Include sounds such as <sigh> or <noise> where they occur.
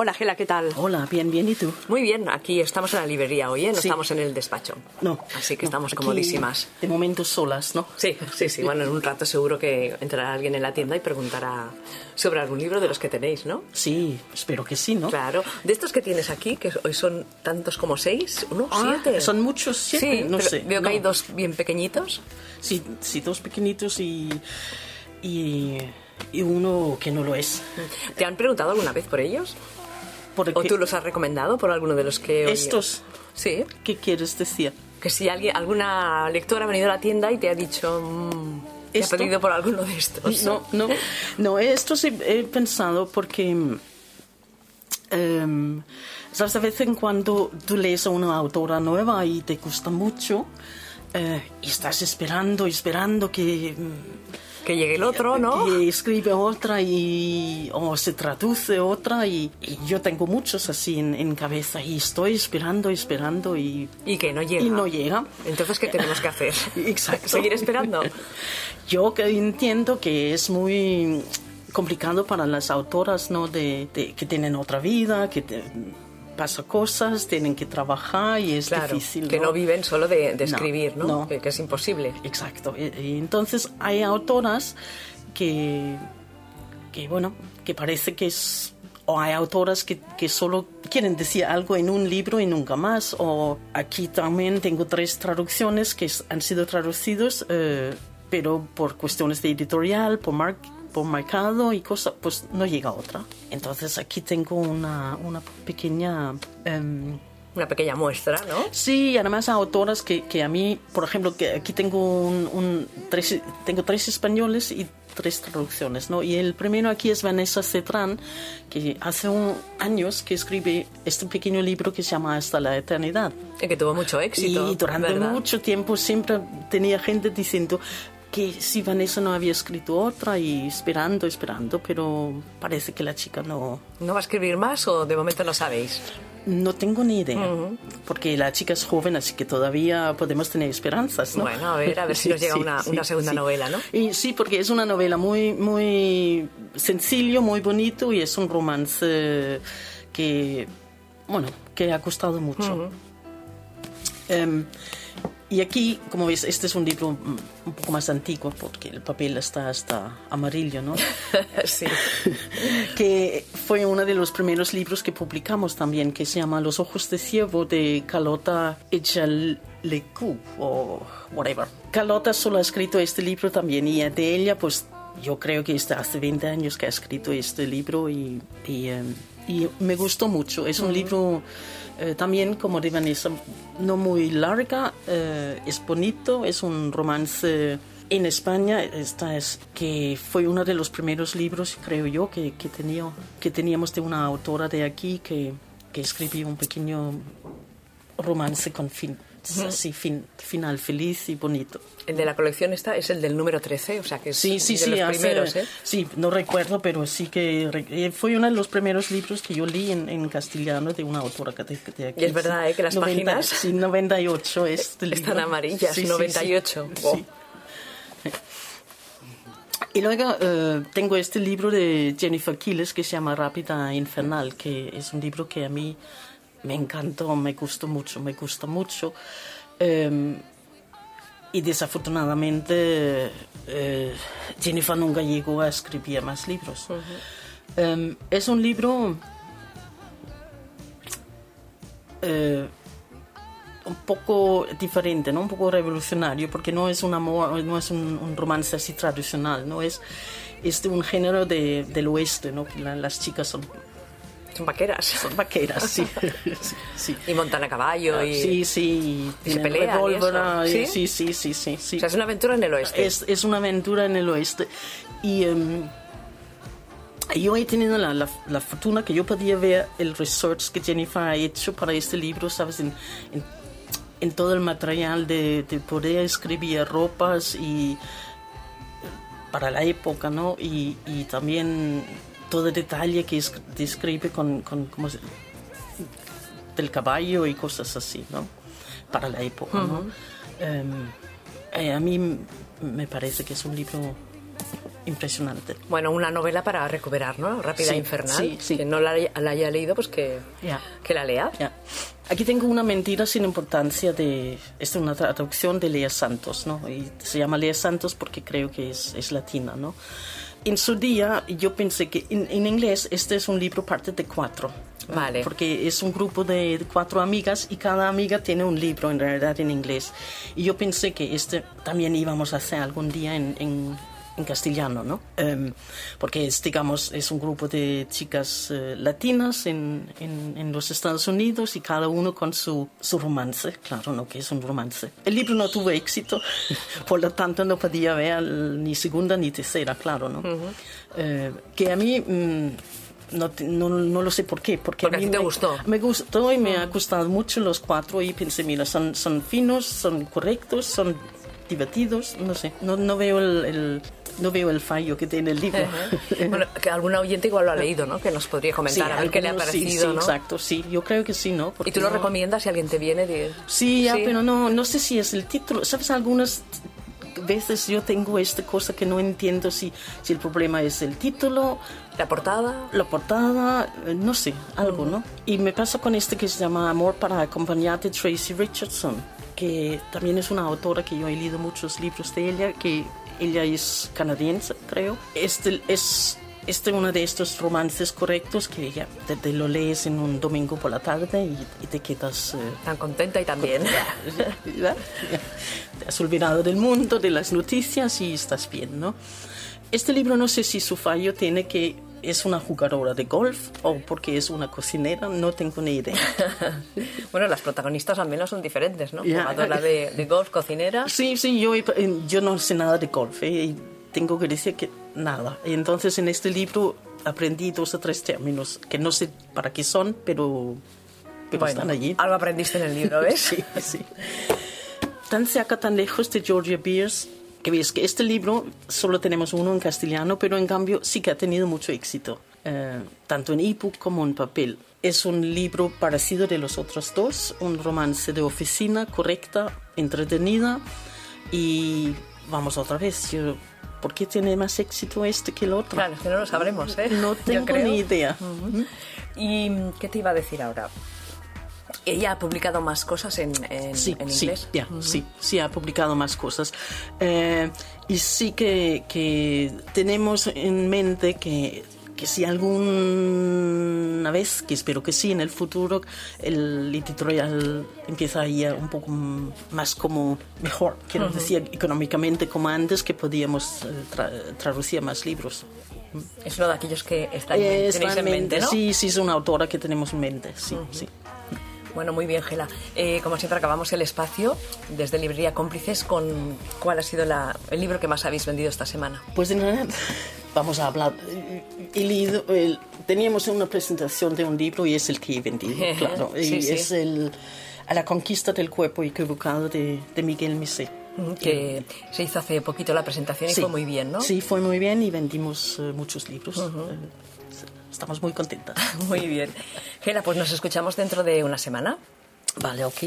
Hola, Gela, ¿qué tal? Hola, bien, bien, ¿y tú? Muy bien, aquí estamos en la librería hoy, ¿eh? no Sí. estamos en el despacho. No. Así que no, estamos comodísimas. De momento solas, ¿no? Sí, sí, sí. Bueno, en un rato seguro que entrará alguien en la tienda y preguntará sobre algún libro de los que tenéis, ¿no? Sí, espero que sí, ¿no? Claro. De estos que tienes aquí, que hoy son tantos como seis, uno, Ah, siete. Son muchos, siete, Sí, no pero sé. Veo que no. hay dos bien pequeñitos. Sí, sí, dos pequeñitos y, y, y uno que no lo es. ¿Te han preguntado alguna vez por ellos? Porque ¿O tú los has recomendado por alguno de los que... Estos, Sí. ¿qué quieres decir? Que si alguien, alguna lectora ha venido a la tienda y te ha dicho... mm, te pedido por alguno de estos. No, no, no, estos he, he pensado porque, em, sabes, vez en cuando tú lees a una autora nueva y te gusta mucho eh, y estás esperando, esperando que, Que llegue el otro, ¿no? que escribe otra y o se traduce otra y, y yo tengo muchos así en, en cabeza y estoy esperando, esperando y, Y que no llega. y no llega. Entonces, ¿qué tenemos que hacer? <laughs> Exacto. ¿Seguir esperando? <laughs> Yo que entiendo que es muy complicado para las autoras, ¿no? De, de- que tienen otra vida, que te- pasa cosas, tienen que trabajar y es Claro, difícil. que no viven solo de, de escribir, ¿no? no. Que, que es imposible. Exacto. Y, y entonces hay autoras que, que, bueno, que parece que es... O hay autoras que, que solo quieren decir algo en un libro y nunca más. O aquí también tengo tres traducciones que han sido traducidos, eh, pero por cuestiones de editorial, por, mar- por mercado y cosas, pues no llega otra. Entonces aquí tengo una, una pequeña... em, Una pequeña muestra, ¿no? Sí, y además autoras que, que a mí, por ejemplo, que aquí tengo un, un- tres, tengo tres españoles y tres traducciones, ¿no? Y el primero aquí es Vanessa Cetran, que hace un, años que escribe este pequeño libro que se llama Hasta la Eternidad. Y que tuvo mucho éxito. Y durante ¿verdad? mucho tiempo siempre tenía gente diciendo que si Vanessa no había escrito otra y esperando, esperando, pero parece que la chica no, ¿No va a escribir más o de momento no sabéis? no tengo ni idea, porque la chica es joven, así que todavía podemos tener esperanzas, ¿no? Bueno, a ver, a ver si <laughs> Sí, nos llega sí, una, sí, una segunda novela, ¿no? Y sí, porque es una novela muy, muy sencillo, muy bonito y es un romance que, bueno, que ha costado mucho. Em, y aquí, como ves, este es un libro mm, un poco más antiguo porque el papel está hasta amarillo, ¿no? <laughs> sí. <laughs> que fue uno de los primeros libros que publicamos también, que se llama Los ojos de ciervo de Carlota Echalecu o whatever. Carlota solo ha escrito este libro también y de ella pues yo creo que está hace 20 años que ha escrito este libro y, y, eh, y me gustó mucho. Es un libro eh, también como de Vanessa, no muy larga, eh, es bonito, es un romance en España esta es que fue uno de los primeros libros, creo yo, que, que, tenía, que teníamos de una autora de aquí que, que escribió un pequeño romance con fin, así, fin, final feliz y bonito. El de la colección esta es el del número 13, o sea que es Sí, sí, de sí, los hace- primeros, ¿eh? sí, no recuerdo, pero sí que eh, fue uno de los primeros libros que yo leí en, en castellano de una autora que de, aquí. Y es verdad, ¿eh? que las 90 páginas Sí, 98 este <laughs> libro. Están amarillas, Sí, sí, sí. 98. Wow. Sí. <laughs> Y luego eh, tengo este libro de Jennifer Quiles que se llama Rápida Infernal, que es un libro que a mí me encantó, me gustó mucho, me gusta mucho. Eh, y desafortunadamente eh, Jennifer nunca llegó a escribir más libros. Eh, es un libro eh, un poco diferente, ¿no? un poco revolucionario, porque no es un amor, no es un, un romance así tradicional, no es, es de un género de, del oeste, ¿no? las chicas son, Son vaqueras. <laughs> son vaqueras, sí. <laughs> sí, sí. Y montan a caballo y... Ah, Sí, sí, y se pelean y revólver, eso. y- ¿Sí? sí, sí, sí, sí, sí. O sea, es una aventura en el oeste. Es, es una aventura en el oeste. Y em, yo he tenido la, la- la fortuna que yo podía ver el research que Jennifer ha hecho para este libro, ¿sabes? En, en- en todo el material de, de poder escribir ropas y para la época, ¿no? Y, y también todo detalle que es- describe con, con ¿cómo se- del caballo y cosas así, ¿no? Para la época, ¿no? Em, eh, a mí me parece que es un libro impresionante. Bueno, una novela para recuperar, ¿no? Rápida Sí, e infernal. sí, sí. Quien no la, haya- la haya leído, pues que, Ya. que la lea. Ya. Aquí tengo una mentira sin importancia de... Esta es una traducción de Lea Santos, ¿no? Y se llama Lea Santos porque creo que es, es latina, ¿no? En su día yo pensé que en, en inglés este es un libro parte de cuatro. Vale. Porque es un grupo de, cuatro amigas y cada amiga tiene un libro en realidad en inglés. Y yo pensé que este también íbamos a hacer algún día en, en, en castellano, ¿no? Em, porque es, digamos, es un grupo de chicas eh, latinas en, en, en los Estados Unidos y cada uno con su, su romance, claro, ¿no? Que es un romance. El libro no tuvo éxito, <laughs> por lo tanto no podía ver ni segunda ni tercera, claro, ¿no? Eh, que a mí... mm, no, no, no lo sé por qué. Porque, Porque a mí ti te me- gustó. Me gustó y me ha gustado mucho los cuatro y pensé, mira, son, son finos, son correctos, son divertidos, no sé, no, no veo el, el- no veo el fallo que tiene el libro. bueno, que algún oyente igual lo ha leído, ¿no? Que nos podría comentar a ver qué le ha algunos sí, parecido, sí, ¿no? exacto, sí, yo creo que sí, ¿no? ¿Y Porque tú lo no- recomiendas si alguien te viene? De... Sí, ya, pero no, no sé si es el título. ¿Sabes? Algunas veces yo tengo esta cosa que no entiendo si, si el problema es el título, ¿La portada? la portada, eh, no sé, algo, ¿no? Y me pasa con este que se llama Amor para acompañar de Tracy Richardson, que también es una autora que yo he leído muchos libros de ella, que ella es canadiense, creo. Este es este uno de estos romances correctos que ya te, te lo lees en un domingo por la tarde y, y te quedas... eh, Tan contenta y tan bien. Te has olvidado del mundo, de las noticias y estás bien, ¿no? Este libro no sé si su fallo tiene que es una jugadora de golf o porque es una cocinera, no tengo ni idea. <laughs> bueno, las protagonistas al menos son diferentes, ¿no? Ya. Jugadora de, de golf, cocinera. Sí, sí, yo, eh, yo no sé nada de golf ¿eh? y tengo que decir que nada. Entonces en este libro aprendí dos o tres términos que no sé para qué son, pero, pero Bueno, están allí. Algo aprendiste en el libro, ¿ves? <laughs> Sí, sí. Tan cerca, tan lejos de Georgia Beers, que ves que este libro solo tenemos uno en castellano, pero en cambio sí que ha tenido mucho éxito, eh, tanto en ebook como en papel. Es un libro parecido de los otros dos, un romance de oficina correcta, entretenida y vamos otra vez. Yo, ¿Por qué tiene más éxito este que el otro? Claro, es que no lo sabremos, ¿eh? No <laughs> tengo ni idea. ¿Y mm, qué te iba a decir ahora? Ella ha publicado más cosas en, en, Sí, en sí, inglés. ya, sí, sí ha publicado más cosas. Eh, y sí que, que tenemos en mente que, que si alguna vez, que espero que sí, en el futuro, el editorial empieza a ir un poco más como mejor, quiero decir, económicamente como antes, que podíamos eh, tra- traducir más libros. Es uno de aquellos que está en, Eh, tenéis en mente, ¿no? Sí, sí, es una autora que tenemos en mente, sí, sí. Bueno, muy bien, Gela. Eh, como siempre, acabamos el espacio desde Librería Cómplices con cuál ha sido la- el libro que más habéis vendido esta semana. Pues <laughs> vamos a hablar. He leído, el- teníamos una presentación de un libro y es el que he vendido, <laughs> claro. Sí, y sí. es el A la conquista del cuerpo equivocado de, de Miguel Misé. Que se hizo hace poquito la presentación y Sí. fue muy bien, ¿no? Sí, fue muy bien y vendimos eh, muchos libros. Estamos muy contentas. <laughs> Muy bien. Gela, pues nos escuchamos dentro de una semana. Vale, ok.